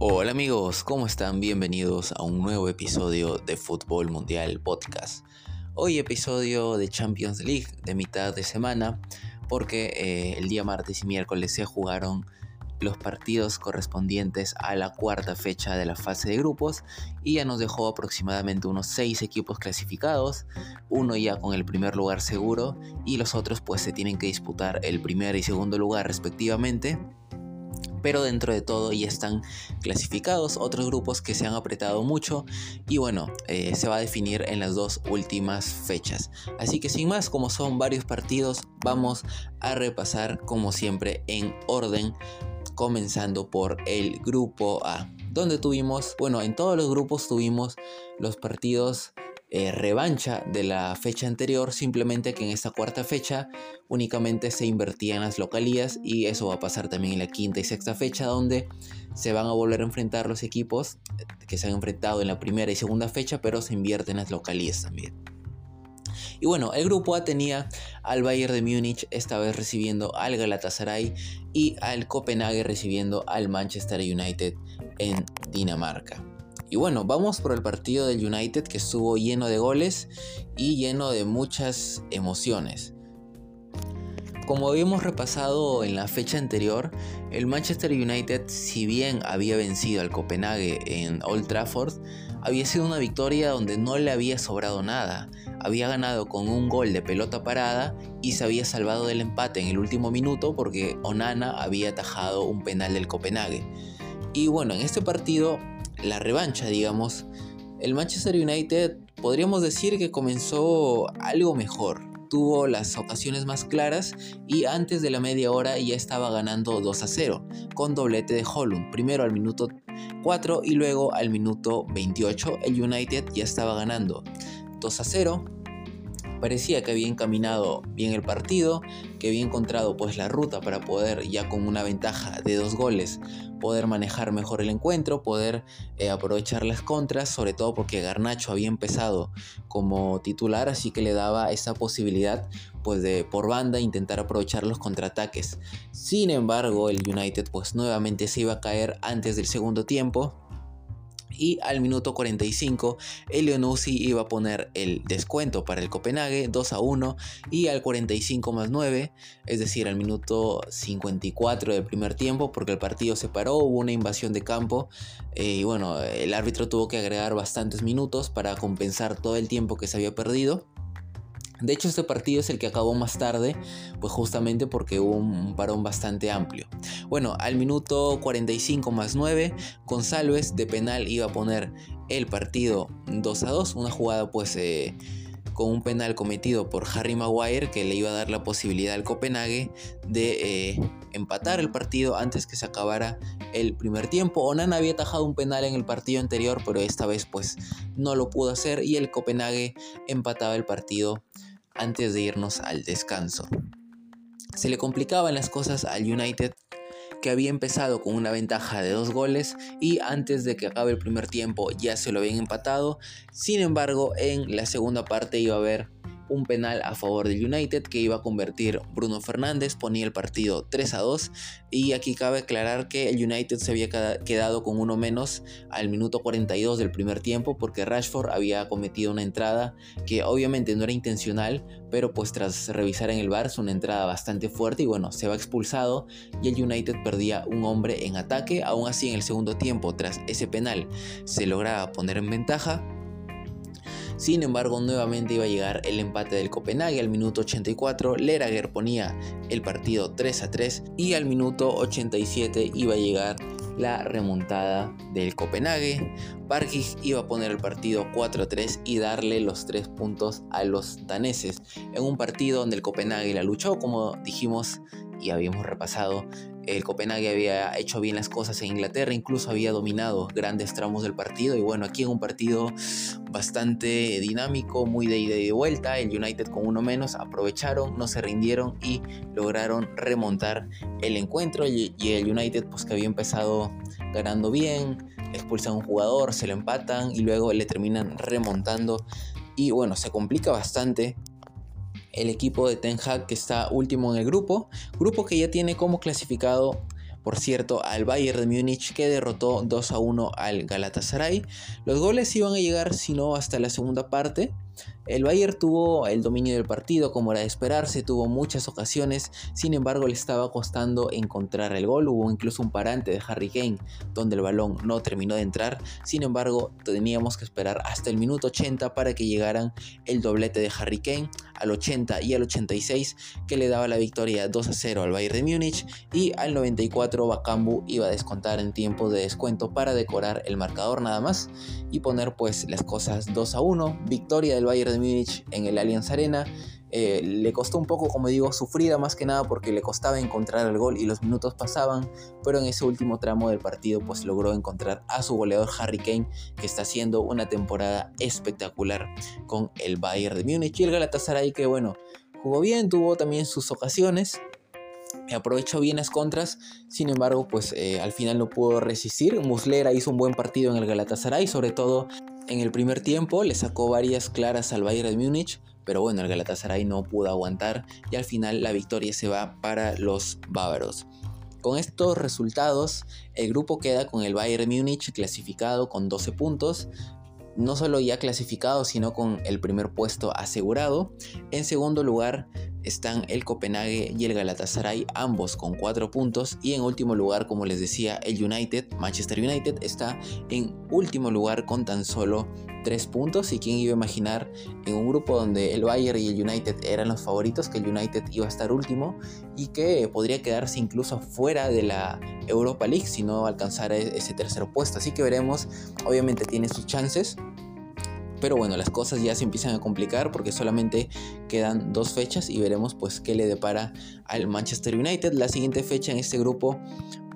Hola amigos, ¿cómo están? Bienvenidos a un nuevo episodio de Fútbol Mundial Podcast. Hoy episodio de Champions League de mitad de semana porque eh, el día martes y miércoles se jugaron los partidos correspondientes a la cuarta fecha de la fase de grupos y ya nos dejó aproximadamente unos 6 equipos clasificados, uno ya con el primer lugar seguro y los otros pues se tienen que disputar el primer y segundo lugar respectivamente pero dentro de todo ya están clasificados otros grupos que se han apretado mucho y bueno, eh, se va a definir en las dos últimas fechas. Así que sin más, como son varios partidos, vamos a repasar como siempre en orden, comenzando por el grupo A, donde tuvimos, bueno, en todos los grupos tuvimos los partidos eh, revancha de la fecha anterior, simplemente que en esta cuarta fecha únicamente se invertían las localías y eso va a pasar también en la quinta y sexta fecha donde se van a volver a enfrentar los equipos que se han enfrentado en la primera y segunda fecha, pero se invierten las localías también. Y bueno, el grupo A tenía al Bayern de Múnich, esta vez recibiendo al Galatasaray y al Copenhague recibiendo al Manchester United en Dinamarca. Y bueno, vamos por el partido del United que estuvo lleno de goles y lleno de muchas emociones. Como habíamos repasado en la fecha anterior, el Manchester United, si bien había vencido al Copenhague en Old Trafford, había sido una victoria donde no le había sobrado nada. Había ganado con un gol de pelota parada y se había salvado del empate en el último minuto porque Onana había atajado un penal del Copenhague. Y bueno, en este partido la revancha, digamos, el Manchester United podríamos decir que comenzó algo mejor. Tuvo las ocasiones más claras y antes de la media hora ya estaba ganando 2 a 0 con doblete de Holland. Primero al minuto 4 y luego al minuto 28 el United ya estaba ganando 2 a 0 parecía que había encaminado bien el partido, que había encontrado pues la ruta para poder ya con una ventaja de dos goles poder manejar mejor el encuentro, poder eh, aprovechar las contras, sobre todo porque Garnacho había empezado como titular, así que le daba esa posibilidad pues de por banda intentar aprovechar los contraataques. Sin embargo, el United pues nuevamente se iba a caer antes del segundo tiempo y al minuto 45 Elionussi iba a poner el descuento para el Copenhague 2 a 1 y al 45 más 9, es decir, al minuto 54 del primer tiempo porque el partido se paró, hubo una invasión de campo eh, y bueno, el árbitro tuvo que agregar bastantes minutos para compensar todo el tiempo que se había perdido. De hecho, este partido es el que acabó más tarde, pues justamente porque hubo un parón bastante amplio. Bueno, al minuto 45 más 9, González de penal iba a poner el partido 2 a 2, una jugada pues eh, con un penal cometido por Harry Maguire que le iba a dar la posibilidad al Copenhague de eh, empatar el partido antes que se acabara el primer tiempo. Onana había atajado un penal en el partido anterior, pero esta vez pues no lo pudo hacer y el Copenhague empataba el partido antes de irnos al descanso. Se le complicaban las cosas al United que había empezado con una ventaja de dos goles y antes de que acabe el primer tiempo ya se lo habían empatado. Sin embargo, en la segunda parte iba a haber un penal a favor del United que iba a convertir Bruno Fernández, ponía el partido 3 a 2 y aquí cabe aclarar que el United se había quedado con uno menos al minuto 42 del primer tiempo porque Rashford había cometido una entrada que obviamente no era intencional, pero pues tras revisar en el bar es una entrada bastante fuerte y bueno, se va expulsado y el United perdía un hombre en ataque, aún así en el segundo tiempo tras ese penal se lograba poner en ventaja sin embargo, nuevamente iba a llegar el empate del Copenhague al minuto 84. Lerager ponía el partido 3 a 3 y al minuto 87 iba a llegar la remontada del Copenhague. Parkig iba a poner el partido 4 a 3 y darle los 3 puntos a los daneses en un partido donde el Copenhague la luchó, como dijimos y habíamos repasado el Copenhague había hecho bien las cosas en Inglaterra, incluso había dominado grandes tramos del partido. Y bueno, aquí en un partido bastante dinámico, muy de ida y de vuelta, el United con uno menos aprovecharon, no se rindieron y lograron remontar el encuentro. Y el United, pues que había empezado ganando bien, expulsan a un jugador, se lo empatan y luego le terminan remontando. Y bueno, se complica bastante el equipo de Ten Hag que está último en el grupo, grupo que ya tiene como clasificado por cierto, al Bayern de Múnich que derrotó 2 a 1 al Galatasaray. Los goles iban a llegar, si no, hasta la segunda parte. El Bayern tuvo el dominio del partido como era de esperarse, tuvo muchas ocasiones, sin embargo le estaba costando encontrar el gol, hubo incluso un parante de Harry Kane donde el balón no terminó de entrar, sin embargo teníamos que esperar hasta el minuto 80 para que llegaran el doblete de Harry Kane al 80 y al 86 que le daba la victoria 2 a 0 al Bayern de Múnich y al 94 Bakambu iba a descontar en tiempo de descuento para decorar el marcador nada más y poner pues las cosas 2 a 1, victoria del Bayern de Múnich en el Allianz Arena. Eh, le costó un poco, como digo, sufrida más que nada porque le costaba encontrar el gol y los minutos pasaban, pero en ese último tramo del partido pues logró encontrar a su goleador Harry Kane que está haciendo una temporada espectacular con el Bayern de Múnich y el Galatasaray que bueno, jugó bien, tuvo también sus ocasiones, aprovechó bien las contras, sin embargo, pues eh, al final no pudo resistir. Muslera hizo un buen partido en el Galatasaray, sobre todo en el primer tiempo, le sacó varias claras al Bayern de Múnich, pero bueno, el Galatasaray no pudo aguantar y al final la victoria se va para los bávaros. Con estos resultados, el grupo queda con el Bayern Múnich clasificado con 12 puntos, no solo ya clasificado, sino con el primer puesto asegurado. En segundo lugar están el Copenhague y el Galatasaray, ambos con 4 puntos. Y en último lugar, como les decía, el United, Manchester United, está en último lugar con tan solo 3 puntos. Y quién iba a imaginar en un grupo donde el Bayern y el United eran los favoritos, que el United iba a estar último y que podría quedarse incluso fuera de la Europa League si no alcanzara ese tercer puesto. Así que veremos, obviamente tiene sus chances pero bueno, las cosas ya se empiezan a complicar porque solamente quedan dos fechas y veremos pues qué le depara al Manchester United. La siguiente fecha en este grupo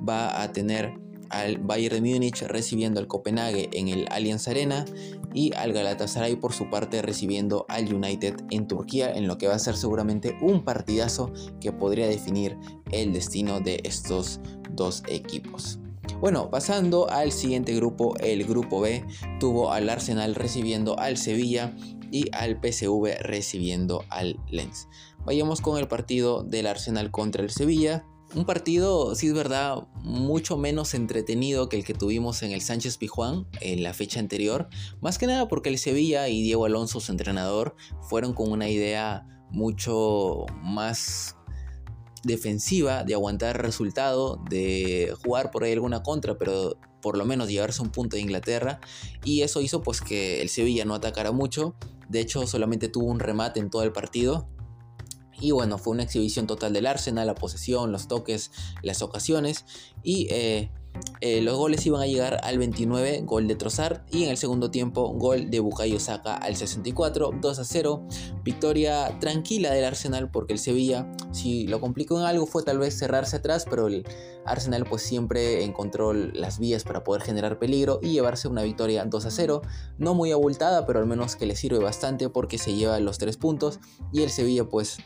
va a tener al Bayern de Múnich recibiendo al Copenhague en el Allianz Arena y al Galatasaray por su parte recibiendo al United en Turquía en lo que va a ser seguramente un partidazo que podría definir el destino de estos dos equipos. Bueno, pasando al siguiente grupo, el grupo B tuvo al Arsenal recibiendo al Sevilla y al PSV recibiendo al Lens. Vayamos con el partido del Arsenal contra el Sevilla. Un partido, si es verdad, mucho menos entretenido que el que tuvimos en el Sánchez Pijuán en la fecha anterior. Más que nada porque el Sevilla y Diego Alonso, su entrenador, fueron con una idea mucho más defensiva, de aguantar resultado, de jugar por ahí alguna contra, pero por lo menos llevarse un punto de Inglaterra. Y eso hizo pues que el Sevilla no atacara mucho. De hecho, solamente tuvo un remate en todo el partido. Y bueno, fue una exhibición total del Arsenal, la posesión, los toques, las ocasiones. Y eh, eh, los goles iban a llegar al 29, gol de Trossard, y en el segundo tiempo, gol de Bukayo Saka al 64, 2 a 0. Victoria tranquila del Arsenal porque el Sevilla, si lo complicó en algo, fue tal vez cerrarse atrás, pero el Arsenal pues siempre encontró las vías para poder generar peligro y llevarse una victoria 2 a 0. No muy abultada, pero al menos que le sirve bastante porque se lleva los 3 puntos, y el Sevilla pues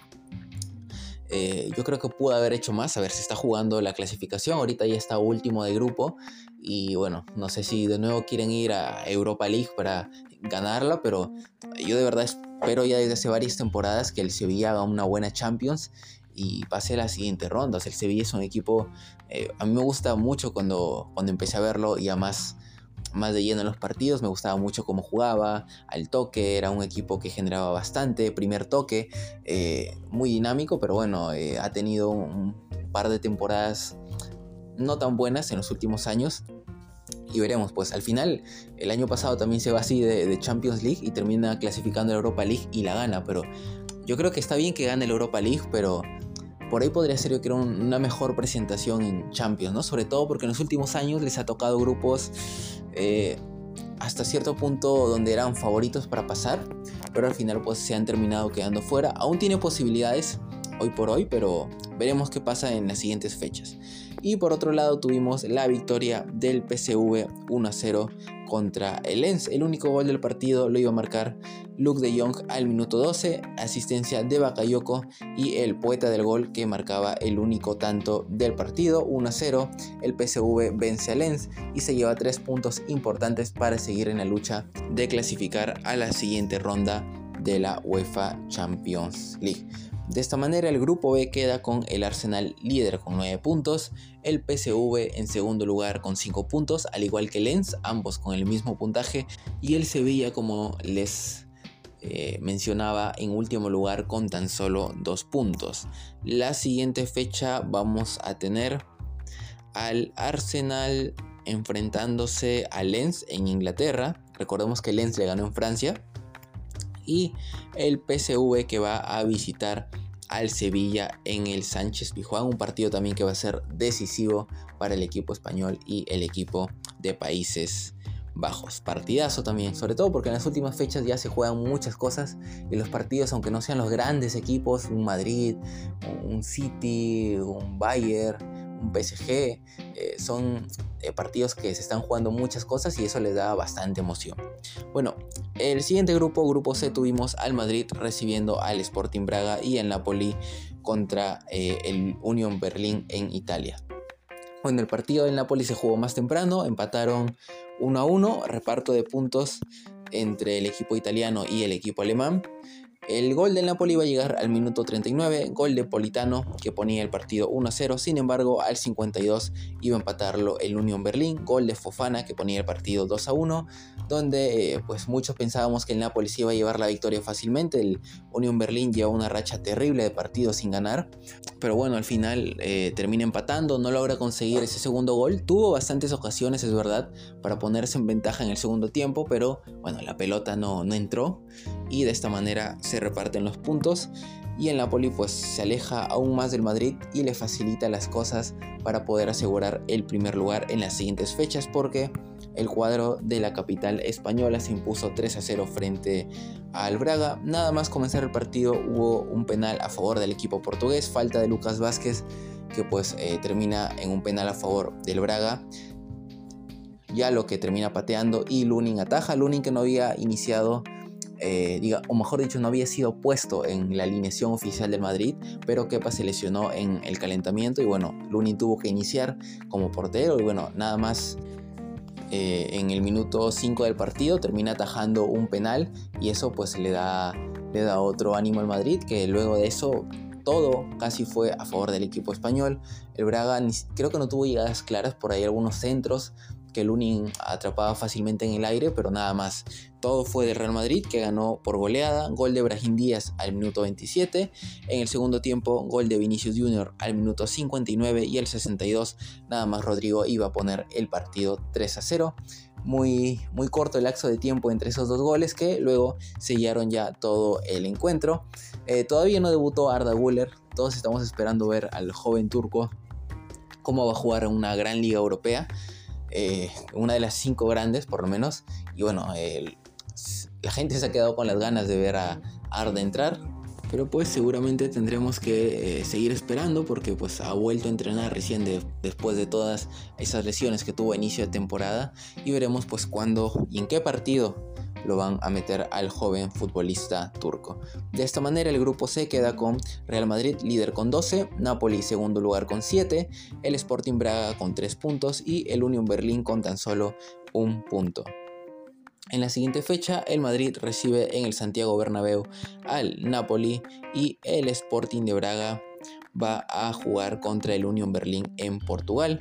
eh, yo creo que pudo haber hecho más. A ver, si está jugando la clasificación. Ahorita ya está último de grupo. Y bueno, no sé si de nuevo quieren ir a Europa League para ganarla. Pero yo de verdad espero ya desde hace varias temporadas que el Sevilla haga una buena Champions y pase a la siguiente ronda. O el Sevilla es un equipo. Eh, a mí me gusta mucho cuando, cuando empecé a verlo y además más de lleno en los partidos, me gustaba mucho cómo jugaba, al toque, era un equipo que generaba bastante, primer toque, eh, muy dinámico, pero bueno, eh, ha tenido un par de temporadas no tan buenas en los últimos años. Y veremos, pues al final el año pasado también se va así de, Champions League y termina clasificando la Europa League y la gana, pero yo creo que está bien que gane la Europa League, pero por ahí podría ser yo creo una mejor presentación en Champions, ¿no? Sobre todo porque en los últimos años les ha tocado grupos eh, hasta cierto punto donde eran favoritos para pasar, pero al final pues se han terminado quedando fuera. Aún tiene posibilidades hoy por hoy, pero veremos qué pasa en las siguientes fechas. Y por otro lado tuvimos la victoria del PSV 1-0 contra el Lens. El único gol del partido lo iba a marcar Luke de Jong al minuto 12, asistencia de Bakayoko y el poeta del gol que marcaba el único tanto del partido 1-0. El PSV vence a Lens y se lleva tres puntos importantes para seguir en la lucha de clasificar a la siguiente ronda de la UEFA Champions League. De esta manera el grupo B queda con el Arsenal líder con 9 puntos, el PSV en segundo lugar con 5 puntos, al igual que Lens, ambos con el mismo puntaje, y el Sevilla como les eh, mencionaba en último lugar con tan solo 2 puntos. La siguiente fecha vamos a tener al Arsenal enfrentándose a Lens en Inglaterra. Recordemos que Lens le ganó en Francia y el PSV que va a visitar al Sevilla en el Sánchez Pizjuán, un partido también que va a ser decisivo para el equipo español y el equipo de Países Bajos. Partidazo también, sobre todo porque en las últimas fechas ya se juegan muchas cosas y los partidos, aunque no sean los grandes equipos, un Madrid, un City, un Bayern, un PSG, eh, son eh, partidos que se están jugando muchas cosas y eso les da bastante emoción. Bueno, el siguiente grupo, grupo C, tuvimos al Madrid recibiendo al Sporting Braga y el Napoli contra eh, el Union Berlin en Italia. Bueno, el partido del Napoli se jugó más temprano, empataron 1 a 1, reparto de puntos entre el equipo italiano y el equipo alemán. El gol del Napoli iba a llegar al minuto 39, gol de Politano que ponía el partido 1-0, sin embargo al 52 iba a empatarlo el Union Berlin, gol de Fofana que ponía el partido 2-1, donde eh, pues muchos pensábamos que el Napoli se iba a llevar la victoria fácilmente, el Union Berlin lleva una racha terrible de partidos sin ganar, pero bueno al final eh, termina empatando, no logra conseguir ese segundo gol, tuvo bastantes ocasiones es verdad para ponerse en ventaja en el segundo tiempo, pero bueno la pelota no, no entró y de esta manera reparten los puntos y el Napoli pues se aleja aún más del Madrid y le facilita las cosas para poder asegurar el primer lugar en las siguientes fechas porque el cuadro de la capital española se impuso 3 a 0 frente al Braga. Nada más comenzar el partido hubo un penal a favor del equipo portugués, falta de Lucas Vázquez que pues eh, termina en un penal a favor del Braga. Ya lo que termina pateando y Lunin ataja, Lunin que no había iniciado eh, o mejor dicho, no había sido puesto en la alineación oficial del Madrid, pero Kepa se lesionó en el calentamiento y bueno, Luni tuvo que iniciar como portero y bueno, nada más eh, en el minuto 5 del partido termina atajando un penal y eso pues le da, le da otro ánimo al Madrid que luego de eso todo casi fue a favor del equipo español. El Braga creo que no tuvo llegadas claras, por ahí algunos centros que Lunin atrapaba fácilmente en el aire, pero nada más. Todo fue del Real Madrid que ganó por goleada, gol de Brahim Díaz al minuto 27, en el segundo tiempo gol de Vinicius Jr. al minuto 59 y el 62 nada más Rodrigo iba a poner el partido 3 a 0. Muy, muy corto el lapso de tiempo entre esos dos goles que luego sellaron ya todo el encuentro. Eh, todavía no debutó Arda Guller, todos estamos esperando ver al joven turco cómo va a jugar una gran liga europea. Eh, una de las cinco grandes por lo menos. Y bueno, la gente se ha quedado con las ganas de ver a Arda entrar. Pero pues seguramente tendremos que eh, seguir esperando porque pues ha vuelto a entrenar recién después de todas esas lesiones que tuvo a inicio de temporada. Y veremos pues cuándo y en qué partido lo van a meter al joven futbolista turco. De esta manera el grupo C queda con Real Madrid líder con 12, Napoli segundo lugar con 7, el Sporting Braga con 3 puntos y el Union Berlín con tan solo un punto. En la siguiente fecha, el Madrid recibe en el Santiago Bernabéu al Napoli y el Sporting de Braga va a jugar contra el Union Berlín en Portugal.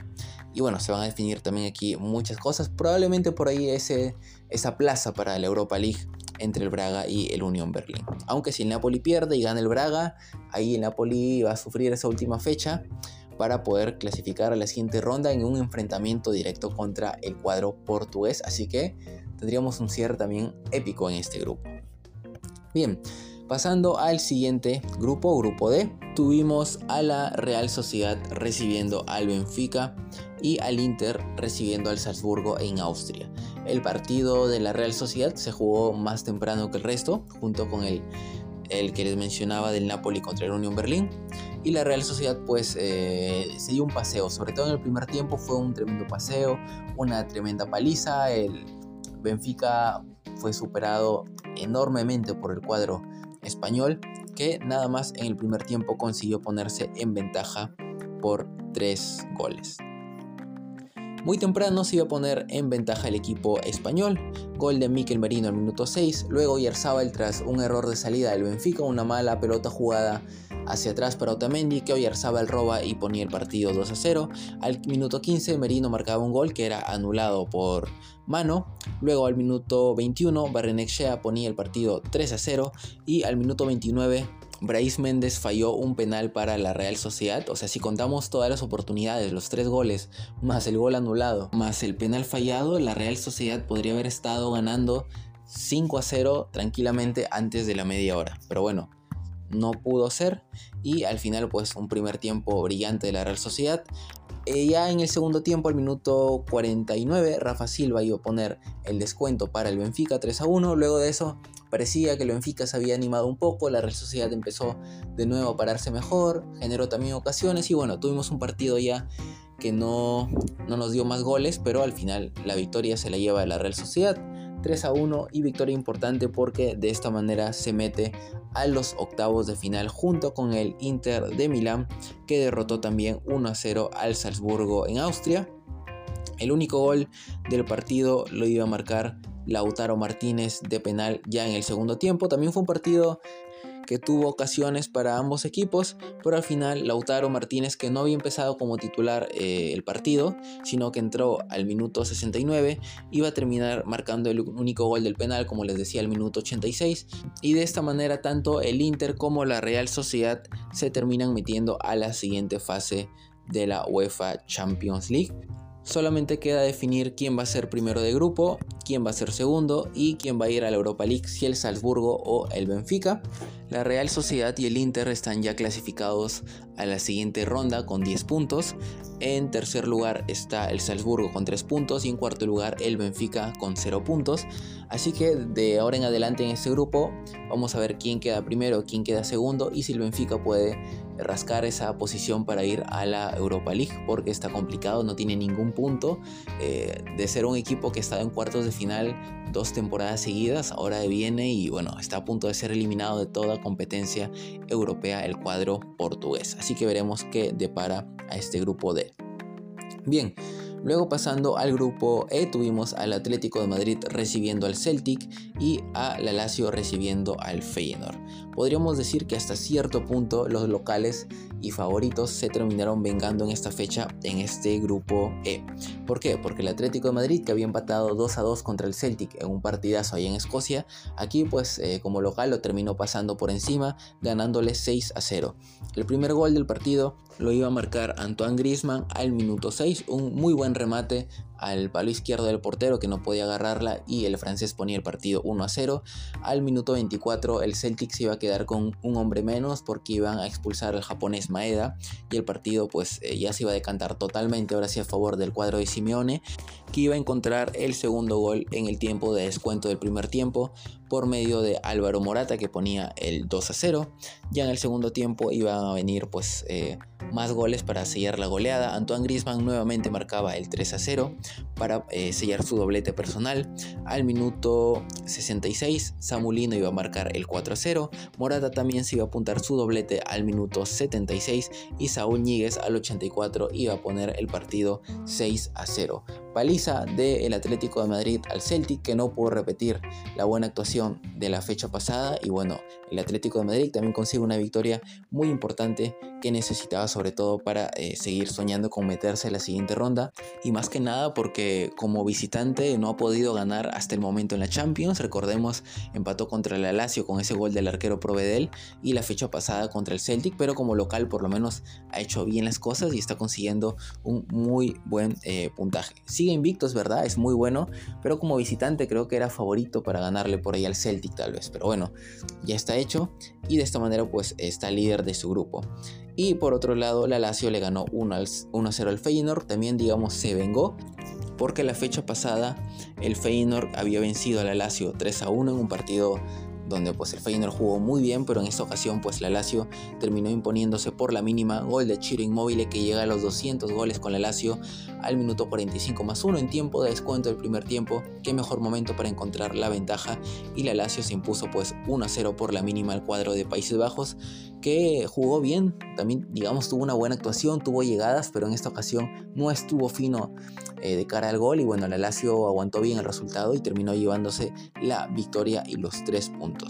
Y bueno, se van a definir también aquí muchas cosas. Probablemente por ahí ese, esa plaza para la Europa League entre el Braga y el Unión Berlín. Aunque si el Napoli pierde y gana el Braga, ahí el Napoli va a sufrir esa última fecha para poder clasificar a la siguiente ronda en un enfrentamiento directo contra el cuadro portugués. Así que tendríamos un cierre también épico en este grupo. Bien, pasando al siguiente grupo, grupo D, tuvimos a la Real Sociedad recibiendo al Benfica y al Inter recibiendo al Salzburgo en Austria. El partido de la Real Sociedad se jugó más temprano que el resto, junto con el, el que les mencionaba del Napoli contra el Unión Berlín. Y la Real Sociedad pues eh, se dio un paseo, sobre todo en el primer tiempo fue un tremendo paseo, una tremenda paliza. El Benfica fue superado enormemente por el cuadro español que nada más en el primer tiempo consiguió ponerse en ventaja por tres goles. Muy temprano se iba a poner en ventaja el equipo español, gol de Mikel Merino al minuto 6, luego Yarzábal tras un error de salida del Benfica, una mala pelota jugada hacia atrás para Otamendi que Oyarzábal roba y ponía el partido 2 a 0. Al minuto 15 Merino marcaba un gol que era anulado por mano. Luego al minuto 21 Barrenechea ponía el partido 3 a 0 y al minuto 29 Brais Méndez falló un penal para la Real Sociedad. O sea, si contamos todas las oportunidades, los tres goles, más el gol anulado, más el penal fallado, la Real Sociedad podría haber estado ganando 5 a 0 tranquilamente antes de la media hora. Pero bueno, no pudo ser y al final pues un primer tiempo brillante de la Real Sociedad. Eh, ya en el segundo tiempo, al minuto 49, Rafa Silva iba a poner el descuento para el Benfica 3 a 1. Luego de eso, parecía que el Benfica se había animado un poco, la Real Sociedad empezó de nuevo a pararse mejor, generó también ocasiones y bueno, tuvimos un partido ya que no, no nos dio más goles, pero al final la victoria se la lleva la Real Sociedad. 3 a 1 y victoria importante porque de esta manera se mete a los octavos de final junto con el Inter de Milán que derrotó también 1 a 0 al Salzburgo en Austria. El único gol del partido lo iba a marcar Lautaro Martínez de penal ya en el segundo tiempo. También fue un partido que tuvo ocasiones para ambos equipos, pero al final Lautaro Martínez, que no había empezado como titular eh, el partido, sino que entró al minuto 69, iba a terminar marcando el único gol del penal, como les decía, al minuto 86, y de esta manera tanto el Inter como la Real Sociedad se terminan metiendo a la siguiente fase de la UEFA Champions League. Solamente queda definir quién va a ser primero de grupo, quién va a ser segundo y quién va a ir a la Europa League, si el Salzburgo o el Benfica. La Real Sociedad y el Inter están ya clasificados a la siguiente ronda con 10 puntos. En tercer lugar está el Salzburgo con 3 puntos y en cuarto lugar el Benfica con 0 puntos. Así que de ahora en adelante en este grupo vamos a ver quién queda primero, quién queda segundo y si el Benfica puede rascar esa posición para ir a la Europa League porque está complicado, no tiene ningún punto eh, de ser un equipo que estado en cuartos de final dos temporadas seguidas, ahora viene y bueno, está a punto de ser eliminado de toda competencia europea el cuadro portugués. Así que veremos qué depara a este grupo D. Bien, Luego pasando al grupo E tuvimos al Atlético de Madrid recibiendo al Celtic y a la Lazio recibiendo al Feyenoord. Podríamos decir que hasta cierto punto los locales y favoritos se terminaron vengando en esta fecha en este grupo E. ¿Por qué? Porque el Atlético de Madrid que había empatado 2 a 2 contra el Celtic en un partidazo ahí en Escocia, aquí pues eh, como local lo terminó pasando por encima ganándole 6 a 0. El primer gol del partido lo iba a marcar Antoine Griezmann al minuto 6, un muy buen remate al palo izquierdo del portero que no podía agarrarla y el francés ponía el partido 1 a 0. Al minuto 24 el Celtic se iba a quedar con un hombre menos porque iban a expulsar al japonés Maeda y el partido pues eh, ya se iba a decantar totalmente ahora sí a favor del cuadro de Simeone que iba a encontrar el segundo gol en el tiempo de descuento del primer tiempo por medio de Álvaro Morata que ponía el 2 a 0. Ya en el segundo tiempo iban a venir pues eh, más goles para sellar la goleada. Antoine Griezmann nuevamente marcaba el 3 a 0 para eh, sellar su doblete personal. Al minuto 66 Samulino iba a marcar el 4 a 0. Morata también se iba a apuntar su doblete al minuto 76 y Saúl Ñíguez al 84 iba a poner el partido 6 a 0 paliza del Atlético de Madrid al Celtic que no pudo repetir la buena actuación de la fecha pasada. Y bueno, el Atlético de Madrid también consigue una victoria muy importante que necesitaba sobre todo para eh, seguir soñando con meterse en la siguiente ronda. Y más que nada porque como visitante no ha podido ganar hasta el momento en la Champions, recordemos empató contra el Lazio con ese gol del arquero Provedel y la fecha pasada contra el Celtic, pero como local por lo menos ha hecho bien las cosas y está consiguiendo un muy buen eh, puntaje sigue invicto, es verdad, es muy bueno, pero como visitante creo que era favorito para ganarle por ahí al Celtic tal vez. Pero bueno, ya está hecho y de esta manera pues está líder de su grupo. Y por otro lado, la Lazio le ganó 1 a 0 al Feyenoord, también digamos se vengó porque la fecha pasada el Feyenoord había vencido a la Lazio 3 a 1 en un partido donde pues el Feyenoord jugó muy bien, pero en esta ocasión pues la Lazio terminó imponiéndose por la mínima, gol de Chiro Inmóvil que llega a los 200 goles con la Lazio al minuto 45 más 1 en tiempo de descuento del primer tiempo, qué mejor momento para encontrar la ventaja. Y la Lazio se impuso pues 1 a 0 por la mínima al cuadro de Países Bajos que jugó bien, también digamos tuvo una buena actuación, tuvo llegadas, pero en esta ocasión no estuvo fino eh, de cara al gol. Y bueno, la Lazio aguantó bien el resultado y terminó llevándose la victoria y los tres puntos.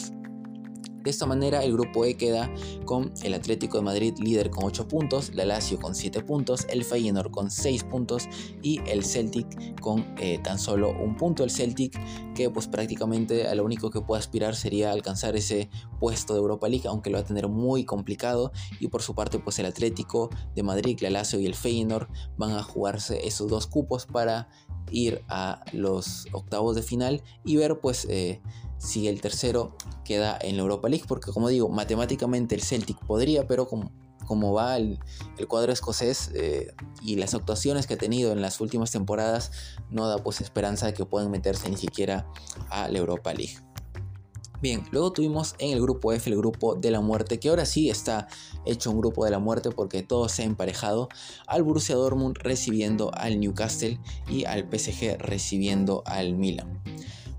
De esta manera el grupo E queda con el Atlético de Madrid líder con 8 puntos, la Lazio con 7 puntos, el Feyenoord con 6 puntos y el Celtic con eh, tan solo un punto. El Celtic que pues prácticamente a lo único que puede aspirar sería alcanzar ese puesto de Europa League, aunque lo va a tener muy complicado y por su parte pues el Atlético de Madrid, la Lazio y el Feyenoord van a jugarse esos dos cupos para ir a los octavos de final y ver pues eh, si el tercero queda en la Europa League, porque como digo, matemáticamente el Celtic podría, pero como, como va el, cuadro escocés eh, y las actuaciones que ha tenido en las últimas temporadas, no da pues esperanza de que puedan meterse ni siquiera a la Europa League. Bien, luego tuvimos en el grupo F el grupo de la muerte, que ahora sí está hecho un grupo de la muerte porque todo se ha emparejado al Borussia Dortmund recibiendo al Newcastle y al PSG recibiendo al Milan.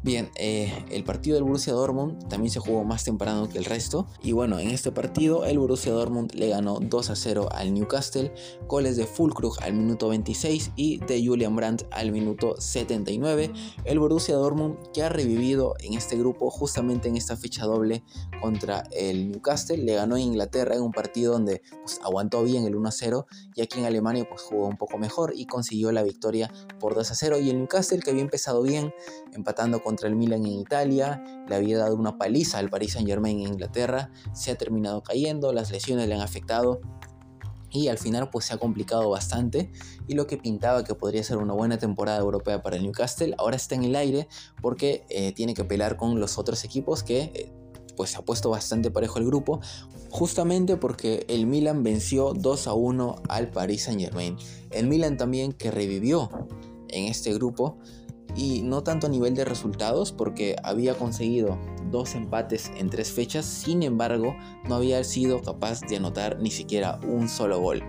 Bien, eh, el partido del Borussia Dortmund también se jugó más temprano que el resto. Y bueno, en este partido el Borussia Dortmund le ganó 2 a 0 al Newcastle. Goles de Fulkrug al minuto 26 y de Julian Brandt al minuto 79. El Borussia Dortmund que ha revivido en este grupo justamente en esta fecha doble contra el Newcastle. Le ganó en Inglaterra en un partido donde pues, aguantó bien el 1 a 0. Y aquí en Alemania pues jugó un poco mejor y consiguió la victoria por 2 a 0. Y el Newcastle que había empezado bien empatando con contra el Milan en Italia, le había dado una paliza al Paris Saint Germain en Inglaterra, se ha terminado cayendo, las lesiones le han afectado y al final pues se ha complicado bastante. Y lo que pintaba que podría ser una buena temporada europea para el Newcastle ahora está en el aire porque eh, tiene que pelear con los otros equipos que eh, pues se ha puesto bastante parejo el grupo justamente porque el Milan venció 2 a 1 al Paris Saint Germain el Milan también que revivió en este grupo y no tanto a nivel de resultados porque había conseguido dos empates en tres fechas, sin embargo no había sido capaz de anotar ni siquiera un solo gol.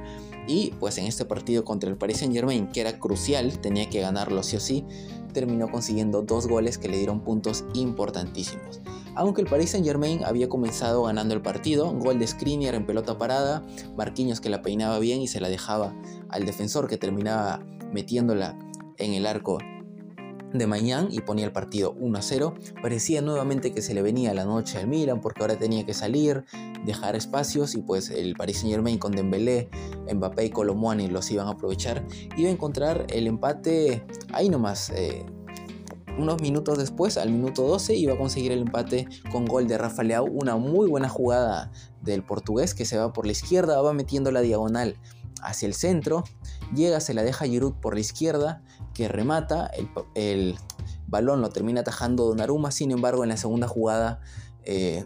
Y pues en este partido contra el Paris Saint Germain, que era crucial, tenía que ganarlo sí o sí, terminó consiguiendo dos goles que le dieron puntos importantísimos. Aunque el Paris Saint Germain había comenzado ganando el partido, gol de Skriniar en pelota parada, Marquinhos que la peinaba bien y se la dejaba al defensor que terminaba metiéndola en el arco de mañana y ponía el partido 1 a 0. Parecía nuevamente que se le venía la noche al Milan porque ahora tenía que salir, dejar espacios y pues el Paris Saint Germain con Dembélé, Mbappé y Colomwani los iban a aprovechar. Iba a encontrar el empate ahí nomás. Eh, unos minutos después, al minuto 12, iba a conseguir el empate con gol de Rafa. Una muy buena jugada del portugués que se va por la izquierda, va metiendo la diagonal hacia el centro, llega, se la deja Giroud por la izquierda, que remata, el, balón lo termina atajando Donnarumma, sin embargo en la segunda jugada eh,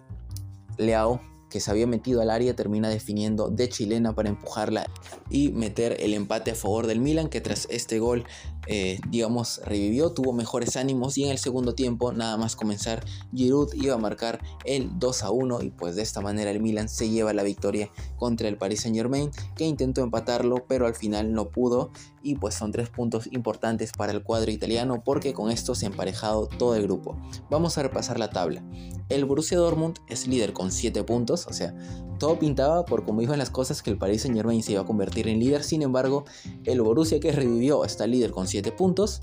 Leao que se había metido al área termina definiendo de chilena para empujarla y meter el empate a favor del Milan que tras este gol eh, digamos revivió, tuvo mejores ánimos y en el segundo tiempo nada más comenzar Giroud iba a marcar el 2 a 1 y pues de esta manera el Milan se lleva la victoria contra el Paris Saint Germain que intentó empatarlo pero al final no pudo y pues son tres puntos importantes para el cuadro italiano porque con esto se ha emparejado todo el grupo. Vamos a repasar la tabla. El Borussia Dortmund es líder con 7 puntos, o sea, todo pintaba por como iban las cosas que el Paris Saint Germain se iba a convertir en líder, sin embargo, el Borussia que revivió está líder con 7 puntos.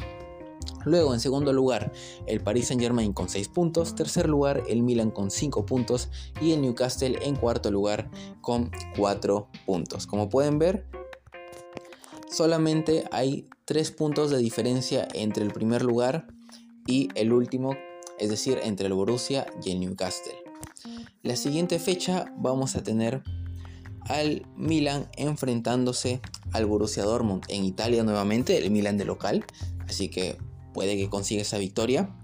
Luego, en segundo lugar, el Paris Saint Germain con 6 puntos. Tercer lugar, el Milan con 5 puntos. Y el Newcastle en cuarto lugar con 4 puntos. Como pueden ver, solamente hay 3 puntos de diferencia entre el primer lugar y el último es decir, entre el Borussia y el Newcastle. La siguiente fecha vamos a tener al Milan enfrentándose al Borussia Dortmund en Italia nuevamente, el Milan de local, así que puede que consiga esa victoria.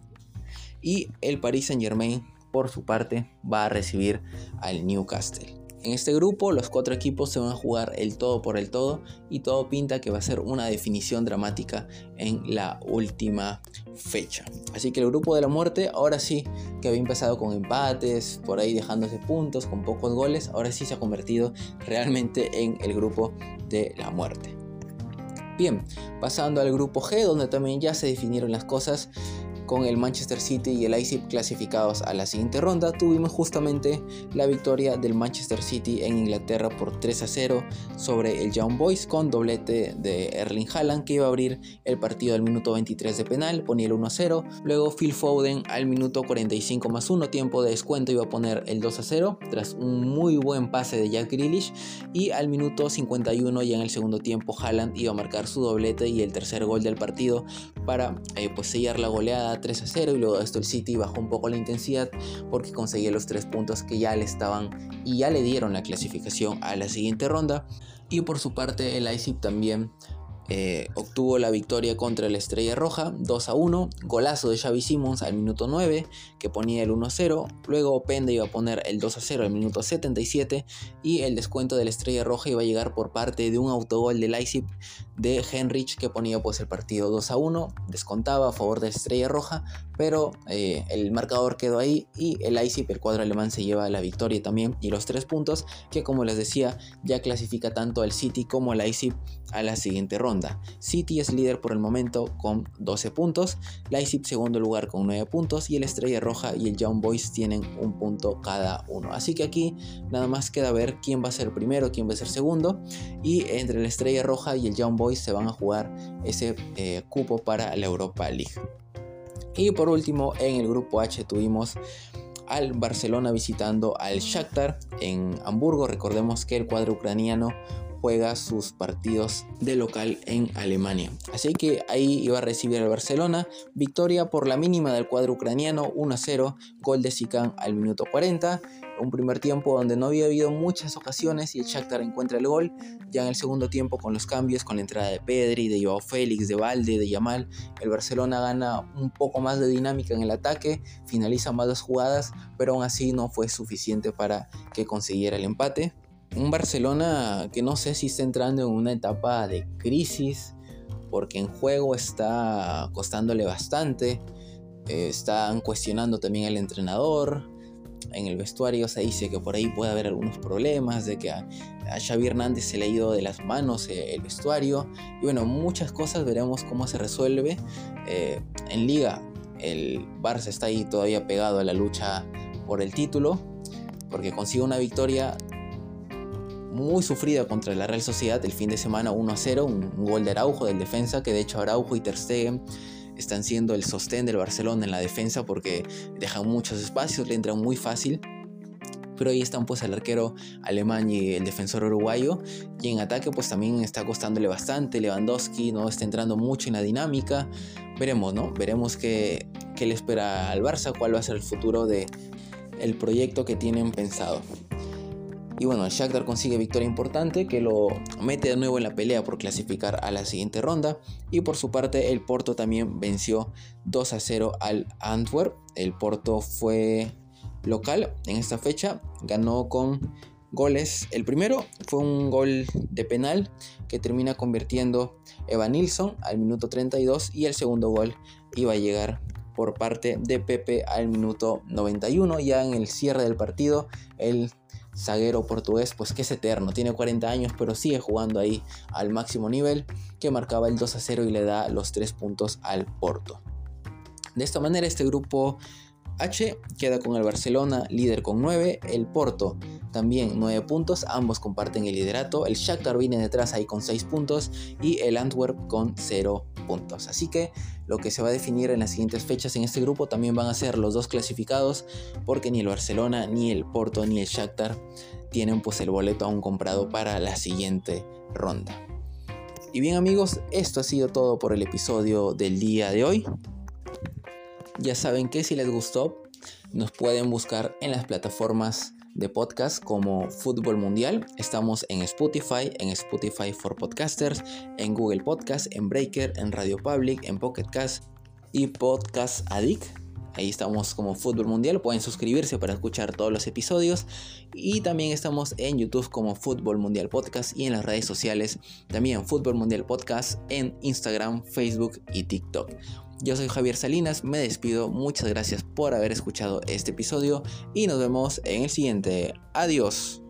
Y el Paris Saint Germain, por su parte, va a recibir al Newcastle. En este grupo los cuatro equipos se van a jugar el todo por el todo y todo pinta que va a ser una definición dramática en la última fecha. Así que el grupo de la muerte ahora sí que había empezado con empates, por ahí dejándose puntos, con pocos goles, ahora sí se ha convertido realmente en el grupo de la muerte. Bien, pasando al grupo G, donde también ya se definieron las cosas, con el Manchester City y el Leipzig clasificados a la siguiente ronda, tuvimos justamente la victoria del Manchester City en Inglaterra por 3 a 0 sobre el Young Boys con doblete de Erling Haaland que iba a abrir el partido al minuto 23 de penal, ponía el 1 a 0. Luego Phil Foden al minuto 45 más 1, tiempo de descuento, iba a poner el 2 a 0 tras un muy buen pase de Jack Grealish. Y al minuto 51 ya en el segundo tiempo Haaland iba a marcar su doblete y el tercer gol del partido para eh, pues sellar la goleada 3 a 0 y luego esto el City bajó un poco la intensidad porque conseguía los tres puntos que ya le estaban y ya le dieron la clasificación a la siguiente ronda. Y por su parte el Leipzig también eh, obtuvo la victoria contra la Estrella Roja 2 a 1, golazo de Xavi Simons al minuto 9 que ponía el 1 a 0, luego Pende iba a poner el 2 a 0 al minuto 77 y el descuento de la Estrella Roja iba a llegar por parte de un autogol de Leipzig de Henrich que ponía pues el partido 2 a 1, descontaba a favor de la Estrella Roja, pero eh, el marcador quedó ahí y el Leipzig, el cuadro alemán se lleva la victoria también y los tres puntos que como les decía ya clasifica tanto al City como al Leipzig a la siguiente ronda. City es líder por el momento con 12 puntos, Leipzig segundo lugar con 9 puntos y el Estrella Roja y el Young Boys tienen un punto cada uno. Así que aquí nada más queda ver quién va a ser primero, quién va a ser segundo y entre la Estrella Roja y el Young Boys se van a jugar ese eh, cupo para la Europa League. Y por último, en el grupo H tuvimos al Barcelona visitando al Shakhtar en Hamburgo. Recordemos que el cuadro ucraniano juega sus partidos de local en Alemania. Así que ahí iba a recibir al Barcelona. Victoria por la mínima del cuadro ucraniano, 1-0, gol de Sikan al minuto 40. Un primer tiempo donde no había habido muchas ocasiones y el Shakhtar encuentra el gol. Ya en el segundo tiempo con los cambios, con la entrada de Pedri, de Joao Félix, de Valde, de Yamal, el Barcelona gana un poco más de dinámica en el ataque, finaliza más las jugadas, pero aún así no fue suficiente para que consiguiera el empate un Barcelona que no sé si está entrando en una etapa de crisis, porque en juego está costándole bastante. Eh, están cuestionando también al entrenador. En el vestuario se dice que por ahí puede haber algunos problemas, de que a, Xavi Hernández se le ha ido de las manos eh, el vestuario. Y bueno, muchas cosas veremos cómo se resuelve. Eh, en liga, el Barça está ahí todavía pegado a la lucha por el título, porque consigue una victoria muy sufrida contra la Real Sociedad el fin de semana 1 a 0, un, gol de Araujo del defensa, que de hecho Araujo y Ter Stegen están siendo el sostén del Barcelona en la defensa porque dejan muchos espacios, le entran muy fácil. Pero ahí están pues el arquero alemán y el defensor uruguayo. Y en ataque pues también está costándole bastante. Lewandowski no está entrando mucho en la dinámica. Veremos, ¿no? Veremos qué, qué le espera al Barça, cuál va a ser el futuro de el proyecto que tienen pensado. Y bueno, Shakhtar consigue victoria importante que lo mete de nuevo en la pelea por clasificar a la siguiente ronda. Y por su parte, el Porto también venció 2 a 0 al Antwerp. El Porto fue local en esta fecha, ganó con goles. El primero fue un gol de penal que termina convirtiendo Evan Nilsson al minuto 32 y el segundo gol iba a llegar por parte de Pepe al minuto 91. Ya en el cierre del partido, el zaguero portugués, pues que es eterno, tiene 40 años, pero sigue jugando ahí al máximo nivel, que marcaba el 2 a 0 y le da los 3 puntos al Porto. De esta manera, este grupo H queda con el Barcelona líder con 9, el Porto también 9 puntos, ambos comparten el liderato, el Shakhtar viene detrás ahí con 6 puntos y el Antwerp con 0 puntos. Así que lo que se va a definir en las siguientes fechas en este grupo también van a ser los dos clasificados porque ni el Barcelona, ni el Porto, ni el Shakhtar tienen pues el boleto aún comprado para la siguiente ronda. Y bien amigos, esto ha sido todo por el episodio del día de hoy. Ya saben que si les gustó, nos pueden buscar en las plataformas de podcast como Fútbol Mundial. Estamos en Spotify, en Spotify for Podcasters, en Google Podcast, en Breaker, en Radio Public, en Pocket Cast y Podcast Addict. Ahí estamos como Fútbol Mundial. Pueden suscribirse para escuchar todos los episodios. Y también estamos en YouTube como Fútbol Mundial Podcast y en las redes sociales también Fútbol Mundial Podcast en Instagram, Facebook y TikTok. Yo soy Javier Salinas, me despido, muchas gracias por haber escuchado este episodio y nos vemos en el siguiente. Adiós.